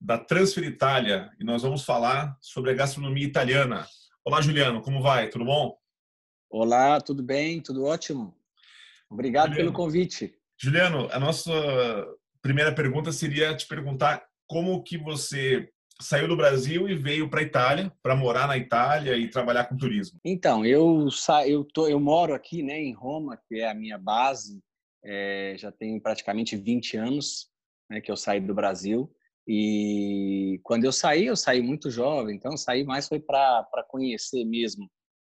da Transfer Itália e nós vamos falar sobre a gastronomia italiana. Olá, Juliano, como vai? Tudo bom? Olá, tudo bem? Tudo ótimo. Obrigado Juliano, pelo convite. Juliano, a nossa primeira pergunta seria te perguntar como que você saiu do Brasil e veio para a Itália para morar na Itália e trabalhar com turismo. Então, eu sa... eu, tô... eu moro aqui, né, em Roma, que é a minha base. É... já tem praticamente 20 anos né, que eu saí do Brasil. E quando eu saí, eu saí muito jovem, então saí mais foi para conhecer mesmo,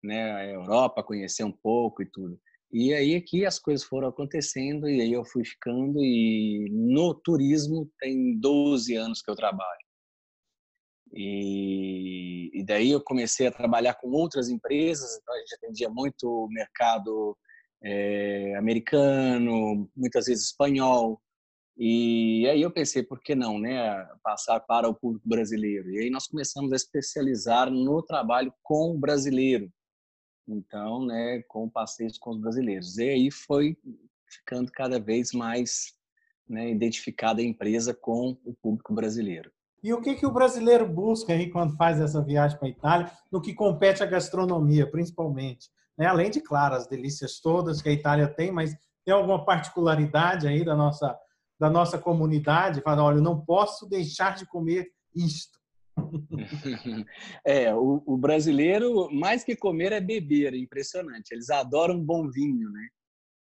né, a Europa, conhecer um pouco e tudo. E aí aqui as coisas foram acontecendo e aí eu fui ficando e no turismo tem 12 anos que eu trabalho. E, e daí eu comecei a trabalhar com outras empresas, então a gente atendia muito o mercado é, americano, muitas vezes espanhol, e aí eu pensei, por que não, né, passar para o público brasileiro? E aí nós começamos a especializar no trabalho com o brasileiro. Então, né, com passeios com os brasileiros. E aí foi ficando cada vez mais né, identificada a empresa com o público brasileiro. E o que, que o brasileiro busca aí quando faz essa viagem para a Itália, no que compete à gastronomia, principalmente? Né? Além de, claro, as delícias todas que a Itália tem, mas tem alguma particularidade aí da nossa da nossa comunidade, fala, olha, eu não posso deixar de comer isto. É, o, o, brasileiro, mais que comer, é beber, é impressionante. Eles adoram bom vinho, né?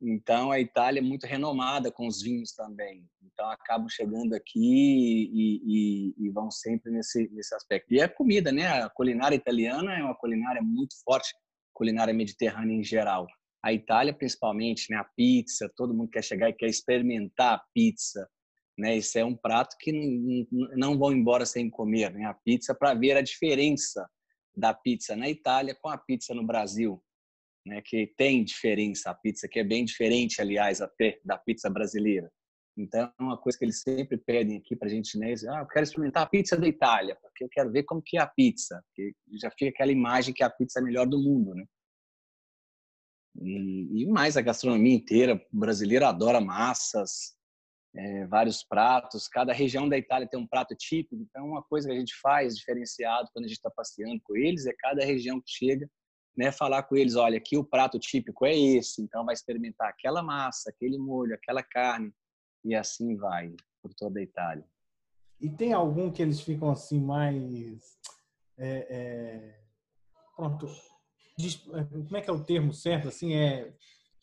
Então, a Itália é muito renomada com os vinhos também. Então, acabam chegando aqui e, e, e vão sempre nesse, nesse aspecto. E a comida, né? A culinária italiana é uma culinária muito forte, culinária mediterrânea em geral a Itália principalmente, né, a pizza, todo mundo quer chegar e quer experimentar a pizza, né? Isso é um prato que não vão embora sem comer, né? A pizza para ver a diferença da pizza na Itália com a pizza no Brasil, né? Que tem diferença a pizza, que é bem diferente, aliás, até da pizza brasileira. Então, é uma coisa que eles sempre pedem aqui para a gente, né? Ah, eu quero experimentar a pizza da Itália, porque eu quero ver como que é a pizza. Porque já fica aquela imagem que a pizza é a melhor do mundo, né? E, mais a gastronomia inteira brasileira adora massas, é, vários pratos. Cada região da Itália tem um prato típico. Então, uma coisa que a gente faz diferenciado quando a gente está passeando com eles é cada região que chega, né, falar com eles, olha, aqui o prato típico é esse. Então, vai experimentar aquela massa, aquele molho, aquela carne e assim vai por toda a Itália. E tem algum que eles ficam assim mais é, é... pronto como é que é o termo certo? Assim, é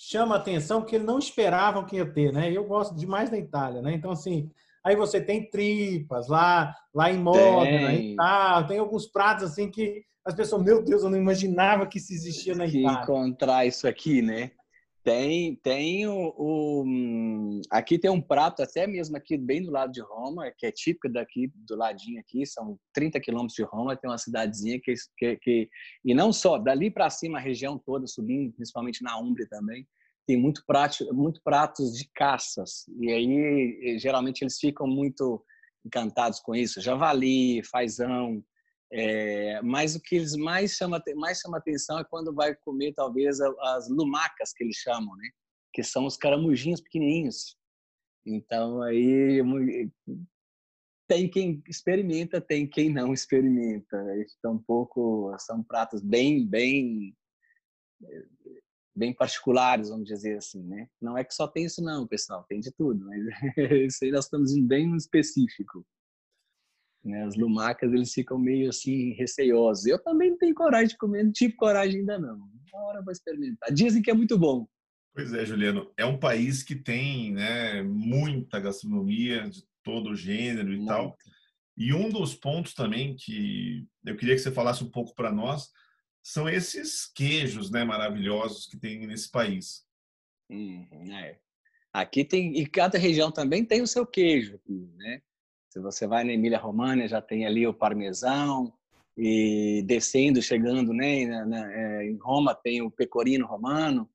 chama atenção que eles não esperavam que ia ter, né? Eu gosto demais da Itália, né? Então, assim, aí você tem tripas lá, lá em Modena e tal, tem alguns pratos assim que as pessoas, meu Deus, eu não imaginava que isso existia na Itália. Encontrar isso aqui, né? Tem, tem o, o, hum, aqui tem um prato até mesmo aqui bem do lado de Roma, que é típico daqui do ladinho aqui, são 30 quilômetros de Roma, tem uma cidadezinha que, que, que e não só dali para cima a região toda subindo, principalmente na Umbria também, tem muito prato, muito pratos de caças e aí geralmente eles ficam muito encantados com isso, javali, fazão, é, mas o que eles mais chama mais chama atenção é quando vai comer talvez as lumacas que eles chamam, né? Que são os caramujinhos pequenininhos. Então aí tem quem experimenta, tem quem não experimenta. Então um pouco são pratos bem bem bem particulares, vamos dizer assim, né? Não é que só tem isso não, pessoal, tem de tudo, mas isso aí nós estamos indo bem no específico. Né? As lumacas eles ficam meio assim receiosos. Eu também não tenho coragem de comer, não tive coragem ainda não. Uma hora eu vou experimentar. Dizem que é muito bom. Pois é, Juliano. É um país que tem né, muita gastronomia de todo gênero e muito. tal. E um dos pontos também que eu queria que você falasse um pouco para nós são esses queijos né, maravilhosos que tem nesse país. Hum, é. Aqui tem, e cada região também tem o seu queijo, né? Se você vai na Emília Romagna, já tem ali o parmesão, e descendo, chegando, né, na, na, é, em Roma tem o pecorino romano,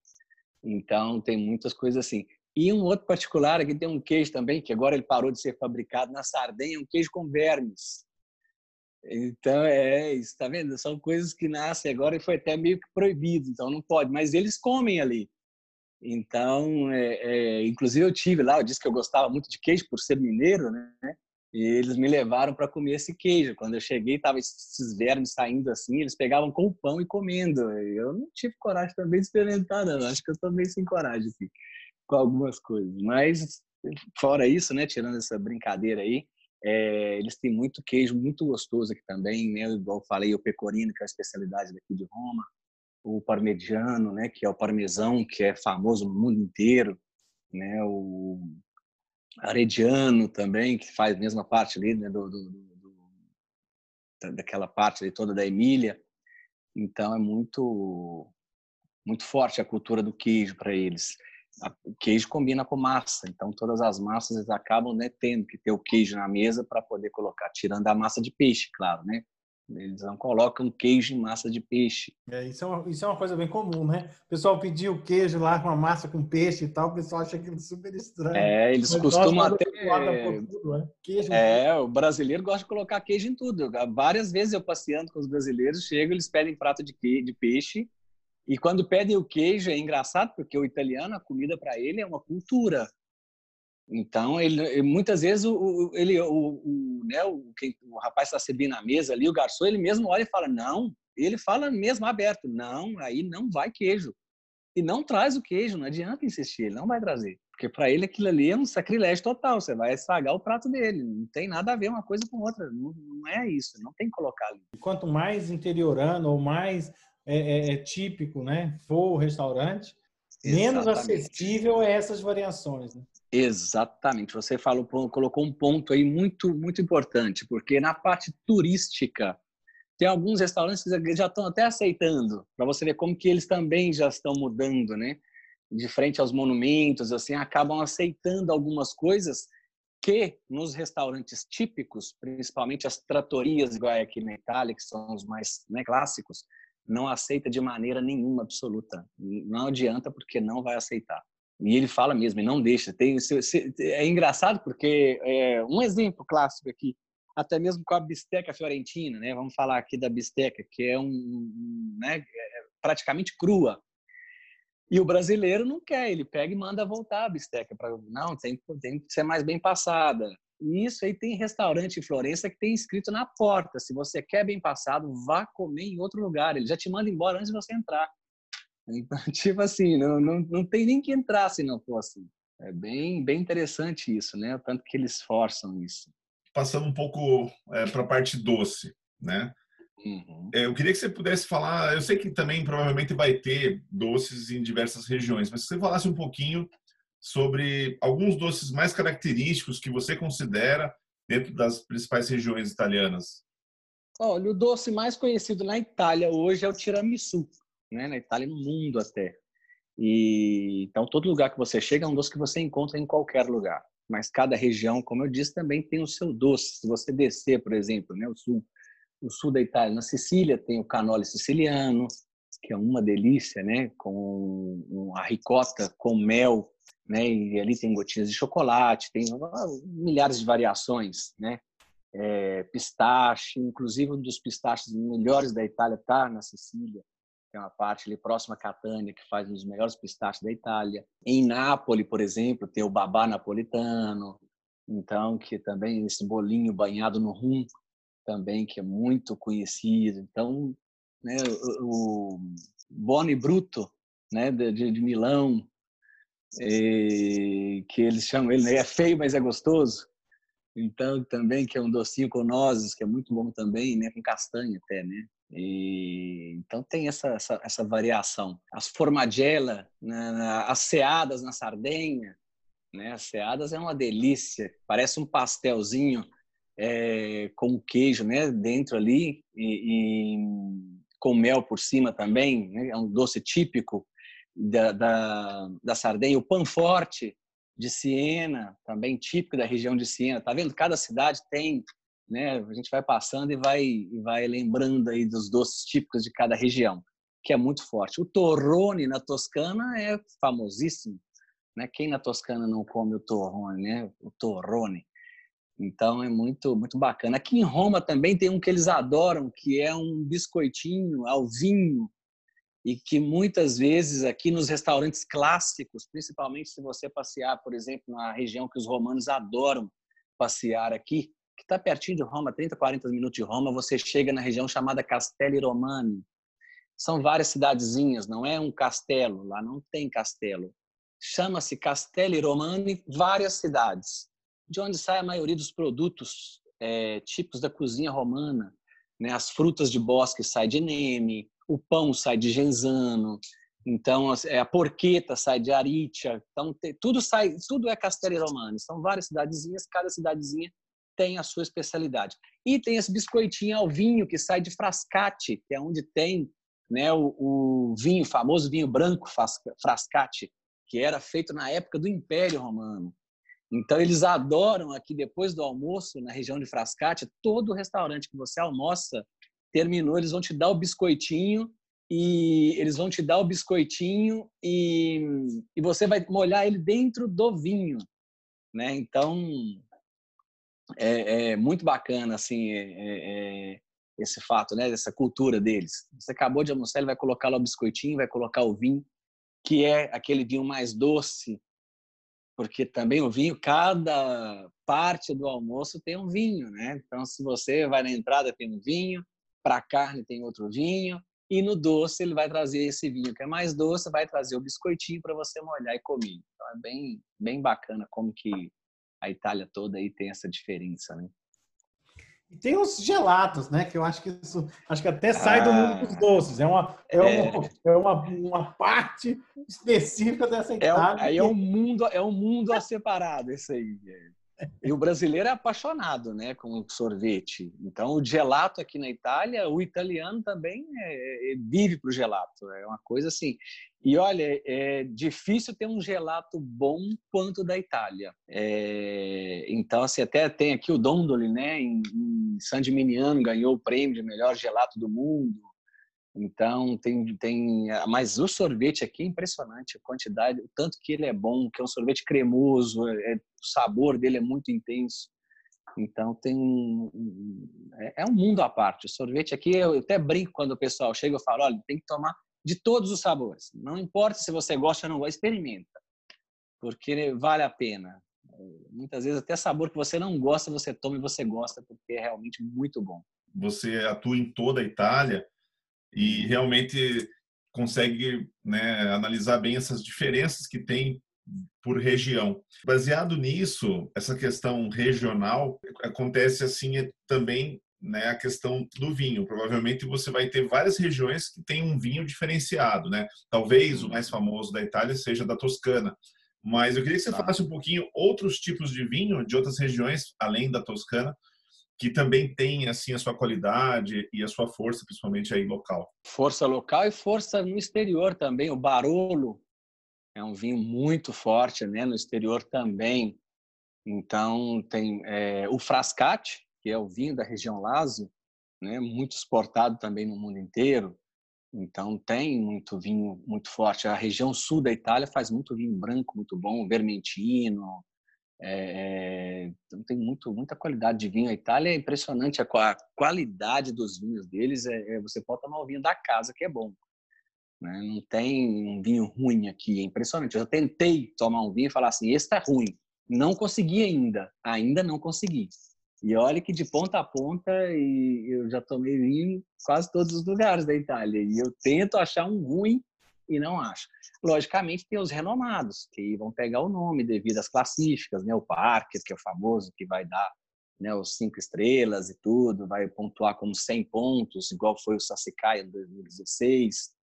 então tem muitas coisas assim. E um outro particular aqui tem um queijo também, que agora ele parou de ser fabricado na Sardenha, um queijo com vermes. Então, é isso, tá vendo? São coisas que nascem agora e foi até meio que proibido, então não pode, mas eles comem ali. Então, é, é, inclusive eu tive lá, eu disse que eu gostava muito de queijo por ser mineiro, né? E eles me levaram para comer esse queijo. Quando eu cheguei, tava esses vermes saindo assim, eles pegavam com o pão e comendo. Eu não tive coragem também de experimentar, não. Acho que eu meio sem coragem aqui, com algumas coisas. Mas, fora isso, né, tirando essa brincadeira aí, é, eles têm muito queijo muito gostoso aqui também, né? Igual eu falei, o pecorino, que é a especialidade daqui de Roma o parmegiano, né, que é o parmesão, que é famoso no mundo inteiro, né, o arediano também, que faz a mesma parte ali, né, do, do, do, daquela parte ali toda da Emília. Então é muito muito forte a cultura do queijo para eles. O queijo combina com massa, então todas as massas eles acabam né, tendo que ter o queijo na mesa para poder colocar, tirando a massa de peixe, claro, né? Eles não colocam queijo em massa de peixe. É, isso, é uma, isso é uma coisa bem comum, né? O pessoal pediu queijo lá com uma massa com peixe e tal, o pessoal acha aquilo super estranho. É, eles Mas costumam até. Tudo, né? queijo é, o brasileiro gosta de colocar queijo em tudo. Várias vezes eu passeando com os brasileiros, chego, eles pedem prato de, de peixe. E quando pedem o queijo, é engraçado, porque o italiano, a comida para ele é uma cultura. Então, ele, muitas vezes, o, ele, o, o, né, o, quem, o rapaz está servindo na mesa ali, o garçom, ele mesmo olha e fala, não, ele fala mesmo aberto, não, aí não vai queijo. E não traz o queijo, não adianta insistir, ele não vai trazer. Porque para ele aquilo ali é um sacrilégio total, você vai estragar o prato dele, não tem nada a ver uma coisa com outra, não, não é isso, não tem que colocar ali. Quanto mais interiorano ou mais é, é, é típico né, for o restaurante, menos acessível é essas variações. Né? Exatamente. Você falou, colocou um ponto aí muito, muito importante, porque na parte turística tem alguns restaurantes que já estão até aceitando, para você ver como que eles também já estão mudando, né? De frente aos monumentos, assim, acabam aceitando algumas coisas que nos restaurantes típicos, principalmente as tratorias, igual é aqui na Itália, que são os mais né, clássicos, não aceita de maneira nenhuma absoluta. Não adianta porque não vai aceitar. E ele fala mesmo, e não deixa. Tem, é engraçado porque é, um exemplo clássico aqui, até mesmo com a bisteca fiorentina, né? Vamos falar aqui da bisteca, que é um, né, é praticamente crua. E o brasileiro não quer, ele pega e manda voltar a bisteca para não, tem, tem que ser mais bem passada. E isso aí tem restaurante em Florença que tem escrito na porta: se você quer bem passado, vá comer em outro lugar. Ele já te manda embora antes de você entrar. Então, tipo assim, não, não, não tem nem que entrar se não for assim. É bem, bem interessante isso, né? O tanto que eles forçam isso. Passando um pouco é, para a parte doce, né? Uhum. É, eu queria que você pudesse falar. Eu sei que também provavelmente vai ter doces em diversas regiões, mas se você falasse um pouquinho sobre alguns doces mais característicos que você considera dentro das principais regiões italianas. Olha, o doce mais conhecido na Itália hoje é o tiramisu né? na Itália no mundo até. E então todo lugar que você chega é um doce que você encontra em qualquer lugar. Mas cada região, como eu disse, também tem o seu doce. Se você descer, por exemplo, né, o sul, o sul da Itália, na Sicília tem o canole siciliano, que é uma delícia, né, com a ricota com mel, né, e ali tem gotinhas de chocolate, tem milhares de variações, né, é, pistache, inclusive um dos pistaches melhores da Itália está na Sicília, é uma parte ali próxima a Catânia, que faz um dos melhores pistaches da Itália. Em Nápoles, por exemplo, tem o babá napolitano, então que também esse bolinho banhado no rum, também que é muito conhecido. Então, né, o, Boni Bruto, né, de, de Milão, e, que eles chamam ele, é feio, mas é gostoso. Então, também que é um docinho com nozes, que é muito bom também, né, com castanha até, né? E, então tem essa, essa, essa variação. As formaggella, né, as ceadas na Sardenha, né? As ceadas é uma delícia, parece um pastelzinho é, com queijo, né? Dentro ali e, e, com mel por cima também, né? é um doce típico da, da, da Sardenha. O pão forte de Siena, também típico da região de Siena. Tá vendo? Cada cidade tem, né? A gente vai passando e vai e vai lembrando aí dos doces típicos de cada região, que é muito forte. O torrone na Toscana é famosíssimo, né? Quem na Toscana não come o torrone, né? O torrone. Então é muito muito bacana. Aqui em Roma também tem um que eles adoram, que é um biscoitinho ao vinho e que muitas vezes aqui nos restaurantes clássicos, principalmente se você passear, por exemplo, na região que os romanos adoram passear aqui, que está pertinho de Roma, 30, 40 minutos de Roma, você chega na região chamada Castelli Romani. São várias cidadezinhas, não é um castelo, lá não tem castelo. Chama-se Castelli Romani, várias cidades, de onde sai a maioria dos produtos é, típicos da cozinha romana. Né? As frutas de bosque saem de Neme, o pão sai de Genzano, então é, a porqueta sai de Aritia, então tudo sai, tudo é Castelli Romani. São várias cidadezinhas, cada cidadezinha tem a sua especialidade. E tem esse biscoitinho ao vinho que sai de Frascati, que é onde tem né, o, o vinho, famoso vinho branco Frascati, que era feito na época do Império Romano. Então eles adoram aqui depois do almoço na região de Frascati, todo restaurante que você almoça terminou, eles vão te dar o biscoitinho e eles vão te dar o biscoitinho e, e você vai molhar ele dentro do vinho, né? Então é, é muito bacana assim é, é, é esse fato, né? Dessa cultura deles. Você acabou de almoçar, ele vai colocar lá o biscoitinho, vai colocar o vinho, que é aquele vinho mais doce, porque também o vinho, cada parte do almoço tem um vinho, né? Então, se você vai na entrada, tem um vinho, para a carne tem outro vinho, e no doce ele vai trazer esse vinho que é mais doce, vai trazer o biscoitinho para você molhar e comer. Então é bem, bem bacana como que a Itália toda aí tem essa diferença, né? E tem os gelatos, né? Que eu acho que isso acho que até sai ah, do mundo dos ah, doces. É uma, é, é. Uma, é uma, uma parte específica dessa é Itália. É, que... é um mundo, é um mundo a separado, isso aí. E o brasileiro é apaixonado, né, com sorvete. Então, o gelato aqui na Itália, o italiano também é, é, vive para o gelato. É uma coisa assim. E olha, é difícil ter um gelato bom quanto da Itália. É, então, assim, até tem aqui o Dondoli, né, em, em San Gimignano, ganhou o prêmio de melhor gelato do mundo. Então, tem, tem. Mas o sorvete aqui é impressionante, a quantidade, o tanto que ele é bom, que é um sorvete cremoso, é, o sabor dele é muito intenso. Então, tem. É, é um mundo à parte. O sorvete aqui, eu até brinco quando o pessoal chega e falo: olha, tem que tomar de todos os sabores. Não importa se você gosta ou não gosta, experimenta, porque vale a pena. Muitas vezes, até sabor que você não gosta, você toma e você gosta, porque é realmente muito bom. Você atua em toda a Itália e realmente consegue né, analisar bem essas diferenças que tem por região. Baseado nisso, essa questão regional acontece assim é também né, a questão do vinho. Provavelmente você vai ter várias regiões que têm um vinho diferenciado, né? Talvez o mais famoso da Itália seja da Toscana. Mas eu queria que você tá. falasse um pouquinho outros tipos de vinho de outras regiões além da Toscana que também tem assim a sua qualidade e a sua força, principalmente aí local. Força local e força no exterior também. O Barolo é um vinho muito forte, né? No exterior também. Então tem é, o Frascati, que é o vinho da região Lazio, né? Muito exportado também no mundo inteiro. Então tem muito vinho muito forte. A região sul da Itália faz muito vinho branco muito bom, vermentino, é, então tem muito, muita qualidade de vinho. A Itália é impressionante, a, a qualidade dos vinhos deles é, é, você pode tomar o vinho da casa que é bom. Né? Não tem um vinho ruim aqui, é impressionante. Eu já tentei tomar um vinho e falar assim, esse tá ruim. Não consegui ainda, ainda não consegui. E olha que de ponta a ponta e eu já tomei vinho em quase todos os lugares da Itália. E eu tento achar um ruim e não acho. Logicamente, tem os renomados, que vão pegar o nome devido às classíficas, né? O Parker, que é o famoso, que vai dar né, os cinco estrelas e tudo, vai pontuar como 100 pontos, igual foi o Sassicaia em 2016.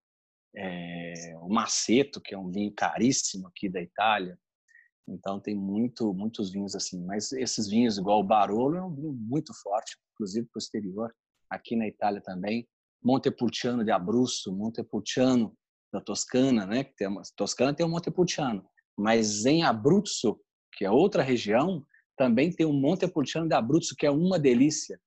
É, o Maceto, que é um vinho caríssimo aqui da Itália. Então, tem muito, muitos vinhos assim. Mas esses vinhos, igual o Barolo, é um vinho muito forte, inclusive para o exterior. Aqui na Itália também. Montepulciano de Abruzzo, Montepulciano da Toscana, né? Que tem Toscana tem o Montepulciano. Mas em Abruzzo, que é outra região, também tem um Montepulciano de Abruzzo, que é uma delícia.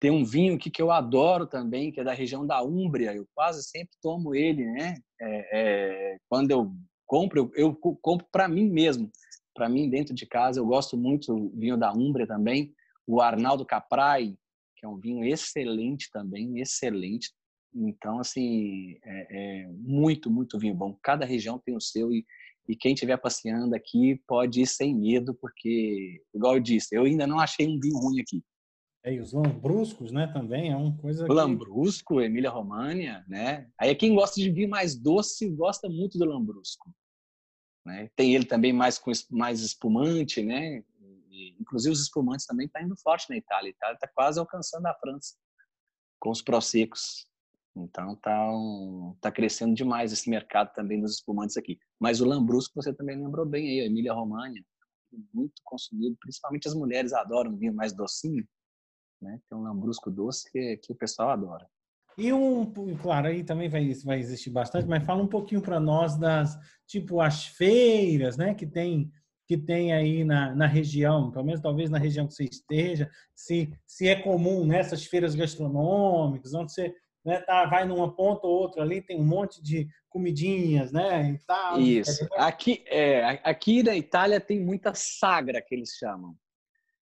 Tem um vinho que, que eu adoro também, que é da região da Úmbria. Eu quase sempre tomo ele, né? É, é, quando eu compro, eu, eu compro para mim mesmo. Para mim, dentro de casa, eu gosto muito do vinho da Úmbria também. O Arnaldo Caprai, que é um vinho excelente também, excelente. Então, assim, é, é muito, muito vinho bom. Cada região tem o seu e e quem estiver passeando aqui pode ir sem medo, porque, igual eu disse, eu ainda não achei um vinho ruim aqui. É, e os lambruscos, né, também é uma coisa. O lambrusco, Emília România, né? Aí quem gosta de vinho mais doce gosta muito do lambrusco. Né? Tem ele também mais com mais espumante, né? E, inclusive os espumantes também tá indo forte na Itália. A Itália está quase alcançando a França com os prosecos. Então tá, um, tá crescendo demais esse mercado também dos espumantes aqui. Mas o Lambrusco você também lembrou bem aí, a Emília Romagna, muito consumido, principalmente as mulheres adoram vinho mais docinho, né? Tem um Lambrusco doce que, que o pessoal adora. E um, claro, aí também vai, vai existir bastante, mas fala um pouquinho para nós das, tipo, as feiras, né, que tem que tem aí na, na região, pelo menos talvez na região que você esteja, se, se é comum nessas feiras gastronômicas, onde você né? Tá, vai numa ponta ou outra ali, tem um monte de comidinhas, né? E tal. Isso. Aqui, é, aqui na Itália tem muita sagra que eles chamam.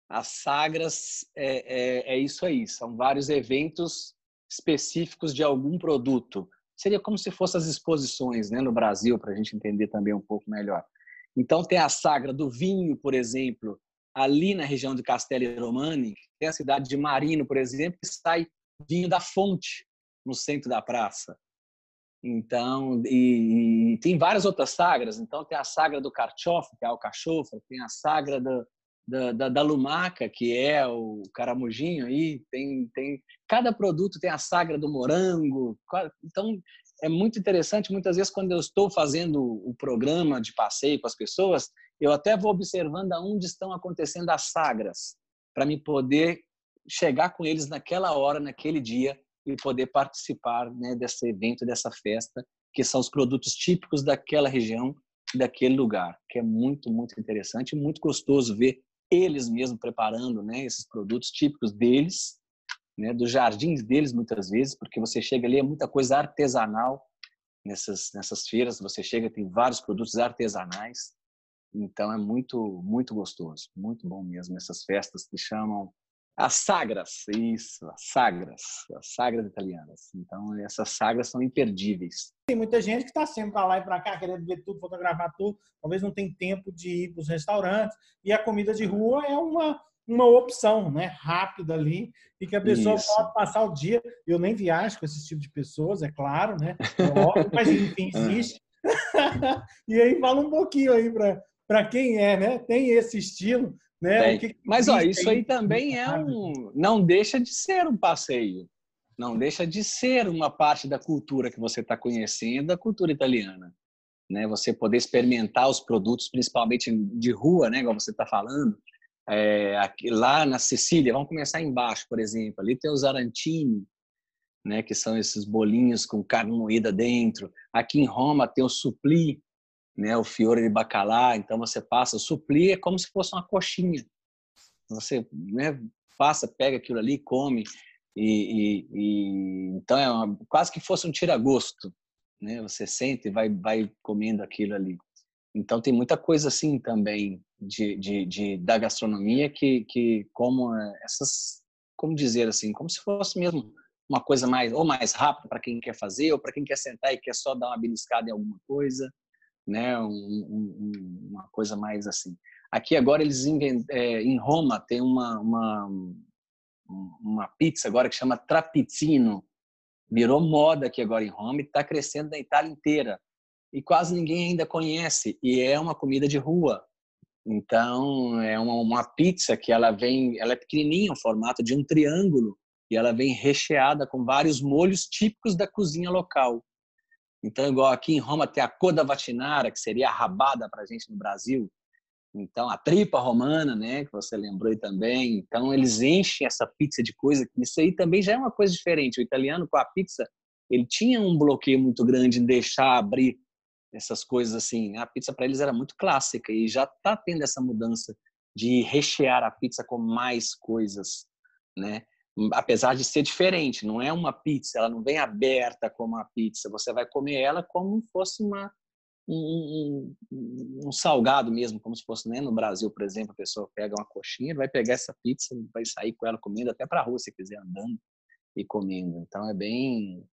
As sagras é, é, é isso aí, são vários eventos específicos de algum produto. Seria como se fossem as exposições né, no Brasil, para a gente entender também um pouco melhor. Então, tem a sagra do vinho, por exemplo, ali na região de Castelli Romani, tem a cidade de Marino, por exemplo, que sai vinho da fonte no centro da praça. Então, e, e, tem várias outras sagras. Então, tem a sagra do carchofa, que é o cachofra, tem a sagra da, da, da, da, lumaca, que é o caramujinho aí. Tem, tem, cada produto tem a sagra do morango. Então, é muito interessante. Muitas vezes, quando eu estou fazendo o programa de passeio com as pessoas, eu até vou observando aonde estão acontecendo as sagras, para me poder chegar com eles naquela hora, naquele dia, e poder participar né, desse evento, dessa festa, que são os produtos típicos daquela região, daquele lugar, que é muito, muito interessante, muito gostoso ver eles mesmos preparando né, esses produtos típicos deles, né, dos jardins deles muitas vezes, porque você chega ali é muita coisa artesanal nessas nessas feiras, você chega tem vários produtos artesanais, então é muito muito gostoso, muito bom mesmo. Essas festas que chamam as sagras, isso, as sagras, as sagras italianas. Então, essas sagras são imperdíveis. Tem muita gente que está sempre para lá e para cá, querendo ver tudo, fotografar tudo, talvez não tem tempo de ir para os restaurantes, e a comida de rua é uma, uma opção né, rápida ali, e que a pessoa Isso. pode passar o dia. Eu nem viajo com esse tipo de pessoas, é claro, né? É óbvio, mas enfim, existe. e aí fala um pouquinho aí para quem é, né? Tem esse estilo né? Que Mas ó, isso aí também é um. Não deixa de ser um passeio. Não deixa de ser uma parte da cultura que você está conhecendo, a cultura italiana. Né? Você poder experimentar os produtos, principalmente de rua, né? Como você está falando. É, aqui, lá na Sicília, vamos começar embaixo, por exemplo. Ali tem os arantini, né? Que são esses bolinhos com carne moída dentro. Aqui em Roma tem o supli, né, o fiore de bacalhau, então você passa, suplir é como se fosse uma coxinha. Você né, passa, pega aquilo ali, come, e, e, e então é uma, quase que fosse um tira-gosto, né? Você sente e vai, vai comendo aquilo ali. Então tem muita coisa assim também de, de, de da gastronomia que, que como essas, como dizer assim, como se fosse mesmo uma coisa mais ou mais rápida para quem quer fazer ou para quem quer sentar e quer só dar uma beliscada em alguma coisa né? Um, um, uma coisa mais assim. Aqui agora eles é, em Roma tem uma, uma uma pizza agora que chama trapizzino. Virou moda aqui agora em Roma e está crescendo na Itália inteira. E quase ninguém ainda conhece. E é uma comida de rua. Então, é uma, uma pizza que ela vem, ela é pequenininha, o formato de um triângulo, e ela vem recheada com vários molhos típicos da cozinha local. Então, igual aqui em Roma tem a coda vatinara, que seria a rabada para a gente no Brasil. Então, a tripa romana, né, que você lembrou aí também. Então, eles enchem essa pizza de coisa. Isso aí também já é uma coisa diferente. O italiano, com a pizza, ele tinha um bloqueio muito grande em deixar abrir essas coisas assim. A pizza para eles era muito clássica e já está tendo essa mudança de rechear a pizza com mais coisas, né? Apesar de ser diferente, não é uma pizza, ela não vem aberta como a pizza, você vai comer ela como fosse uma um, um, um, salgado mesmo, como se fosse né? no Brasil, por exemplo, a pessoa pega uma coxinha, vai pegar essa pizza, vai sair com ela comendo até para a rua se quiser andando e comendo. Então é bem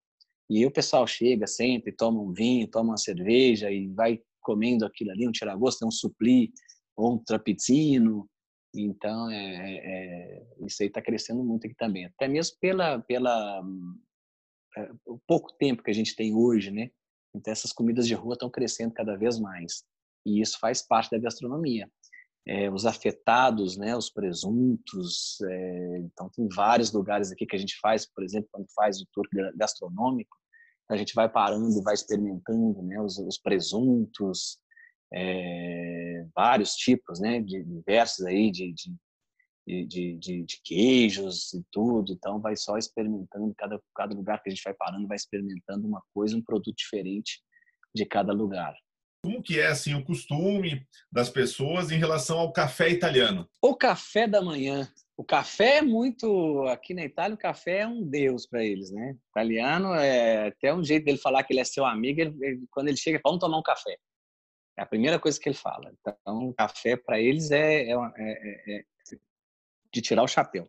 e o pessoal chega sempre, toma um vinho, toma uma cerveja e vai comendo aquilo ali, um tiragosto, um supli, um trapizino. Então, é, é, é isso aí está crescendo muito aqui também. Até mesmo pela, pela é, o pouco tempo que a gente tem hoje, né? Então, essas comidas de rua estão crescendo cada vez mais. E isso faz parte da gastronomia. É, os afetados, né, os presuntos. É, então, tem vários lugares aqui que a gente faz, por exemplo, quando faz o tour gastronômico, a gente vai parando e vai experimentando né, os, os presuntos, é, vários tipos, né, de, diversos aí de, de, de, de, de, queijos e tudo. Então, vai só experimentando, cada, cada lugar que a gente vai parando, vai experimentando uma coisa, um produto diferente de cada lugar. Como que é assim o costume das pessoas em relação ao café italiano? O café da manhã. O café é muito. Aqui na Itália, o café é um deus para eles, né? O italiano é até um jeito dele falar que ele é seu amigo. Ele, ele, quando ele chega, vamos tomar um café. É a primeira coisa que ele fala. Então, café para eles é, é, é, é, de tirar o chapéu.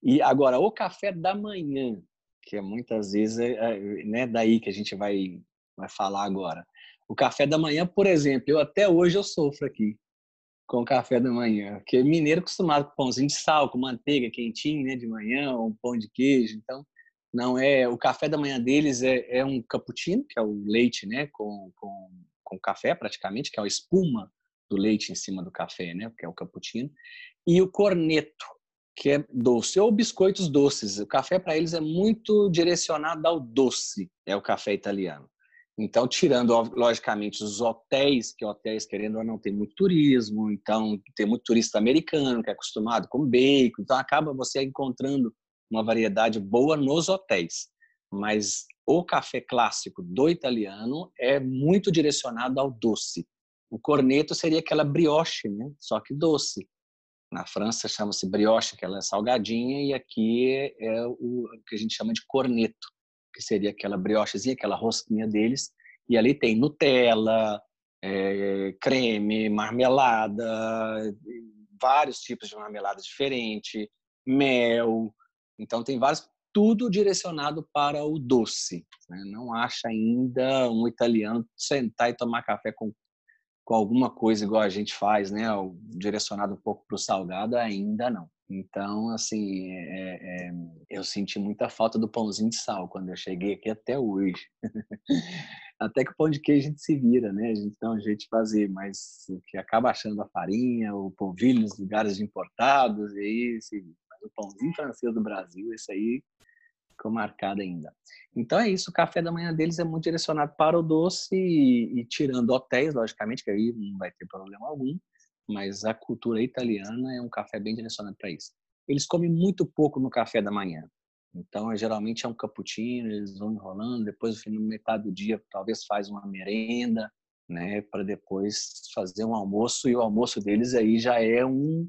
E agora, o café da manhã, que é muitas vezes é, é né, daí que a gente vai, vai falar agora. O café da manhã, por exemplo, eu até hoje eu sofro aqui com o café da manhã. Porque mineiro acostumado com pãozinho de sal, com manteiga quentinho, né, de manhã, ou um pão de queijo. Então, não é o café da manhã deles é, é um cappuccino, que é o leite, né, com, com, com café praticamente, que é a espuma do leite em cima do café, né, que é o cappuccino, e o corneto, que é doce, ou biscoitos doces. O café para eles é muito direcionado ao doce, é o café italiano. Então, tirando, logicamente, os hotéis, que hotéis, querendo ou não, tem muito turismo, então tem muito turista americano que é acostumado com bacon, então acaba você encontrando uma variedade boa nos hotéis. Mas o café clássico do italiano é muito direcionado ao doce. O corneto seria aquela brioche, né? só que doce. Na França chama-se brioche, que ela é salgadinha, e aqui é o que a gente chama de corneto que seria aquela briochezinha, aquela rosquinha deles, e ali tem Nutella, é, creme, marmelada, vários tipos de marmelada diferente, mel. Então tem vários, tudo direcionado para o doce. Né? Não acha ainda um italiano sentar e tomar café com, com alguma coisa igual a gente faz, né? Direcionado um pouco para o salgado, ainda não. Então, assim, é, é, eu senti muita falta do pãozinho de sal quando eu cheguei aqui até hoje. até que o pão de queijo a gente se vira, né? A gente dá um jeito de fazer, mas que acaba achando a farinha, o polvilho nos lugares importados, e aí, mas o pãozinho francês do Brasil, esse aí ficou marcado ainda. Então é isso, o café da manhã deles é muito direcionado para o doce e, e tirando hotéis, logicamente, que aí não vai ter problema algum mas a cultura italiana é um café bem direcionado para isso. Eles comem muito pouco no café da manhã. Então, geralmente é um cappuccino, eles vão enrolando, depois no metade do dia talvez faz uma merenda, né, para depois fazer um almoço e o almoço deles aí já é um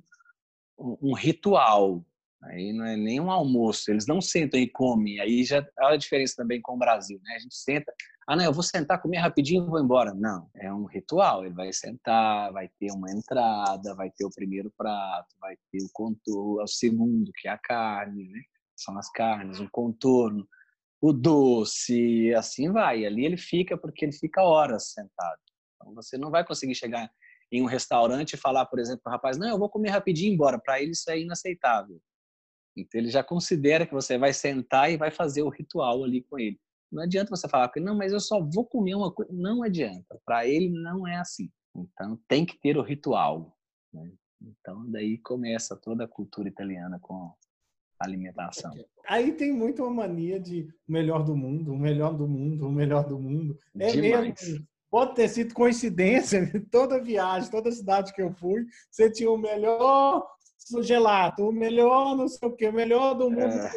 um ritual. Aí não é nem um almoço, eles não sentam e comem. Aí já há a diferença também com o Brasil, né? A gente senta, ah, não, eu vou sentar, comer rapidinho e vou embora. Não, é um ritual. Ele vai sentar, vai ter uma entrada, vai ter o primeiro prato, vai ter o contorno, o segundo, que é a carne, né? São as carnes, um contorno, o doce, assim vai. Ali ele fica porque ele fica horas sentado. Então você não vai conseguir chegar em um restaurante e falar, por exemplo, para o rapaz, não, eu vou comer rapidinho e embora. Para ele isso é inaceitável. Então ele já considera que você vai sentar e vai fazer o ritual ali com ele. Não adianta você falar que não, mas eu só vou comer uma coisa. Não adianta. Para ele não é assim. Então tem que ter o ritual. Né? Então daí começa toda a cultura italiana com a alimentação. Aí tem muito uma mania de melhor do mundo, o melhor do mundo, o melhor do mundo. É Demais. mesmo. Pode ter sido coincidência, toda viagem, toda cidade que eu fui, você tinha o melhor gelato, o melhor não sei o que, o melhor do mundo. É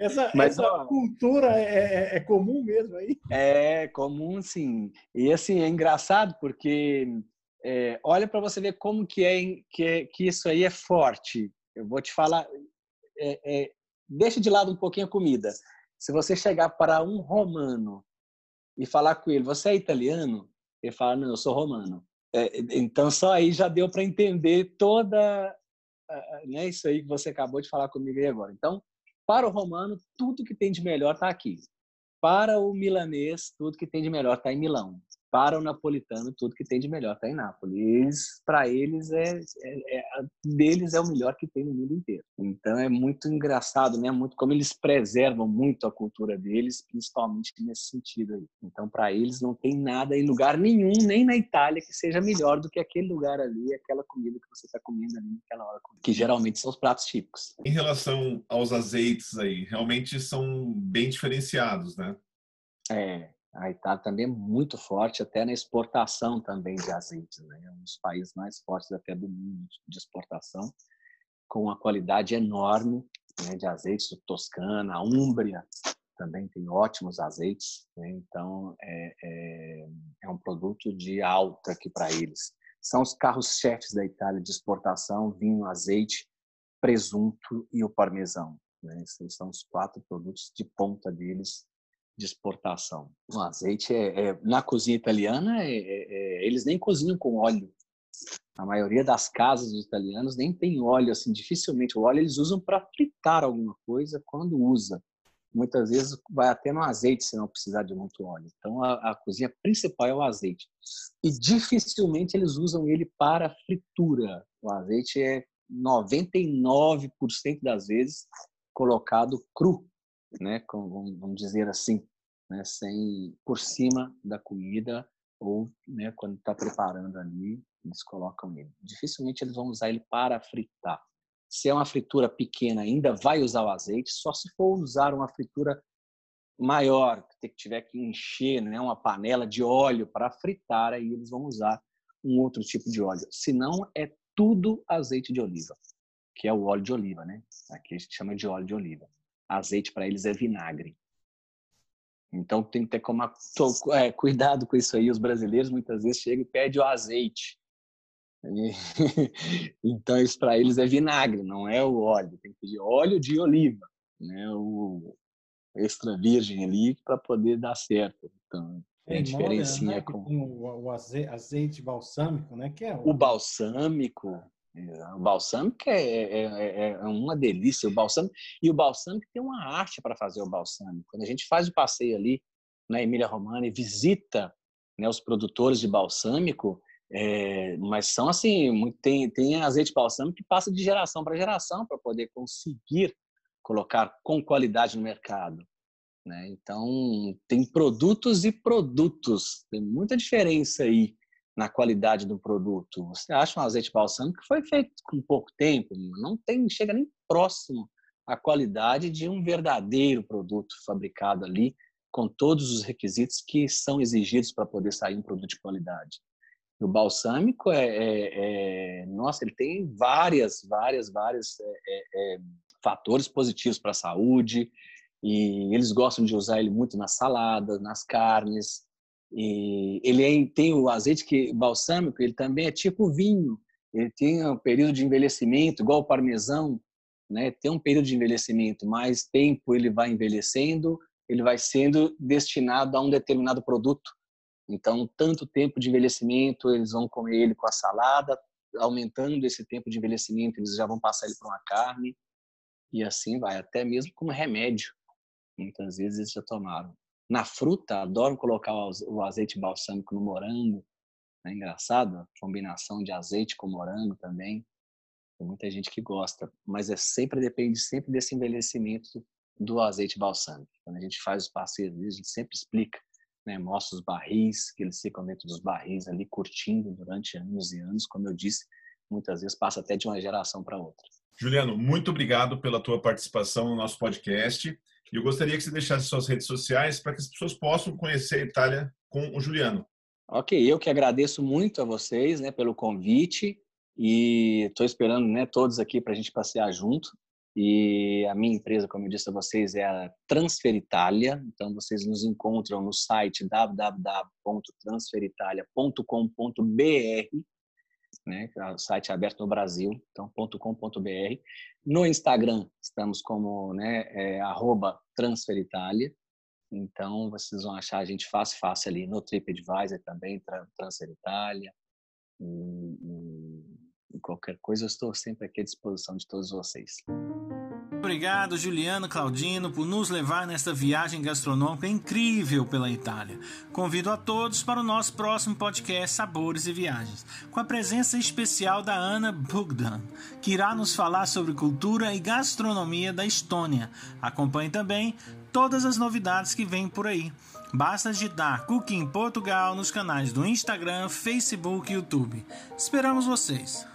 Essa, Mas, essa ó, cultura é, é, é, comum mesmo aí? É comum, sim. E assim, é engraçado porque é, olha para você ver como que, é, que, é, que isso aí é forte. Eu vou te falar, é, é, deixa de lado um pouquinho a comida. Se você chegar para um romano e falar com ele, você é italiano? Ele fala, não, eu sou romano. É, então, só aí já deu para entender toda né, isso aí que você acabou de falar comigo aí agora. Então, para o romano, tudo que tem de melhor está aqui. Para o milanês, tudo que tem de melhor está em Milão para o napolitano tudo que tem de melhor está em Nápoles. Para eles é, é, é, deles é o melhor que tem no mundo inteiro. Então é muito engraçado, né? Muito como eles preservam muito a cultura deles, principalmente nesse sentido aí. Então para eles não tem nada em lugar nenhum, nem na Itália que seja melhor do que aquele lugar ali, aquela comida que você está comendo ali naquela hora, que geralmente são os pratos típicos. Em relação aos azeites aí, realmente são bem diferenciados, né? É, a Itália também é muito forte, até na exportação também de azeites. Né? É um dos países mais fortes até do mundo de exportação, com uma qualidade enorme né, de azeites do Toscana, a Úmbria também tem ótimos azeites. Né? Então, é, é, é, um produto de alta aqui para eles. São os carros-chefes da Itália de exportação, vinho, azeite, presunto e o parmesão. Né? Esses são os quatro produtos de ponta deles de exportação. O azeite é, é na cozinha italiana é, é, é, eles nem cozinham com óleo. A maioria das casas dos italianos nem tem óleo assim, dificilmente o óleo eles usam para fritar alguma coisa quando usa. Muitas vezes vai até no azeite se não precisar de muito óleo. Então a, a cozinha principal é o azeite. E dificilmente eles usam ele para fritura. O azeite é 99% das vezes colocado cru, né, vamos dizer assim né, sem por cima da comida ou né, quando está preparando ali, eles colocam ele. Dificilmente eles vão usar ele para fritar. Se é uma fritura pequena, ainda vai usar o azeite, só se for usar uma fritura maior, que tiver que encher né, uma panela de óleo para fritar, aí eles vão usar um outro tipo de óleo. Se não, é tudo azeite de oliva, que é o óleo de oliva, né? Aqui a gente chama de óleo de oliva. Azeite para eles é vinagre. Então tem que ter como, é, cuidado com isso aí. Os brasileiros muitas vezes chegam e pedem o azeite. E, então isso para eles é vinagre, não é o óleo. Tem que pedir óleo de oliva, né? O extra virgem ali para poder dar certo. Então tem a diferencinha né? com o azeite balsâmico, né? Que é o, o balsâmico o balsâmico é, é, é, é, uma delícia. O balsâmico, e o balsâmico tem uma arte para fazer o balsâmico. Quando a gente faz o passeio ali na Emília Romana e visita né, os produtores de balsâmico, é, mas são assim, tem, tem azeite balsâmico que passa de geração para geração para poder conseguir colocar com qualidade no mercado. Né? Então, tem produtos e produtos, tem muita diferença aí na qualidade do produto. Você acha um azeite balsâmico que foi feito com pouco tempo, não tem, chega nem próximo à qualidade de um verdadeiro produto fabricado ali com todos os requisitos que são exigidos para poder sair um produto de qualidade. O balsâmico é, é, é nossa, ele tem várias, várias, várias é, é, é fatores positivos para a saúde e eles gostam de usar ele muito nas saladas, nas carnes, e ele é, tem o azeite que balsâmico, ele também é tipo vinho. Ele tem um período de envelhecimento, igual o parmesão, né? Tem um período de envelhecimento, mais tempo ele vai envelhecendo, ele vai sendo destinado a um determinado produto. Então, tanto tempo de envelhecimento, eles vão comer ele com a salada, aumentando esse tempo de envelhecimento, eles já vão passar ele para uma carne, e assim vai, até mesmo como remédio. Muitas vezes eles já tomaram. Na fruta, adoro colocar o azeite balsâmico no morango. É engraçado, combinação de azeite com morango também. Tem muita gente que gosta, mas é sempre depende sempre desse envelhecimento do azeite balsâmico. Quando a gente faz os passeios, a gente sempre explica, né? mostra os barris, que eles ficam dentro dos barris ali curtindo durante anos e anos, como eu disse, muitas vezes passa até de uma geração para outra. Juliano, muito obrigado pela tua participação no nosso podcast. E eu gostaria que você deixasse suas redes sociais para que as pessoas possam conhecer a Itália com o Juliano. Ok, eu que agradeço muito a vocês né, pelo convite e estou esperando né, todos aqui para a gente passear junto. E a minha empresa, como eu disse a vocês, é a Transfer Itália. Então, vocês nos encontram no site www.transferitalia.com.br, né? O site é aberto no Brasil, então .com.br. No Instagram estamos como né, é, @transferitalia. Então, vocês vão achar a gente fácil, fácil ali no TripAdvisor também, Transfer Itália. E qualquer coisa, eu estou sempre aqui à disposição de todos vocês. Obrigado, Juliano Claudino, por nos levar nesta viagem gastronômica incrível pela Itália. Convido a todos para o nosso próximo podcast Sabores e Viagens, com a presença especial da Ana Bugdan, que irá nos falar sobre cultura e gastronomia da Estônia. Acompanhe também todas as novidades que vêm por aí. Basta digitar Cooking Portugal nos canais do Instagram, Facebook e YouTube. Esperamos vocês!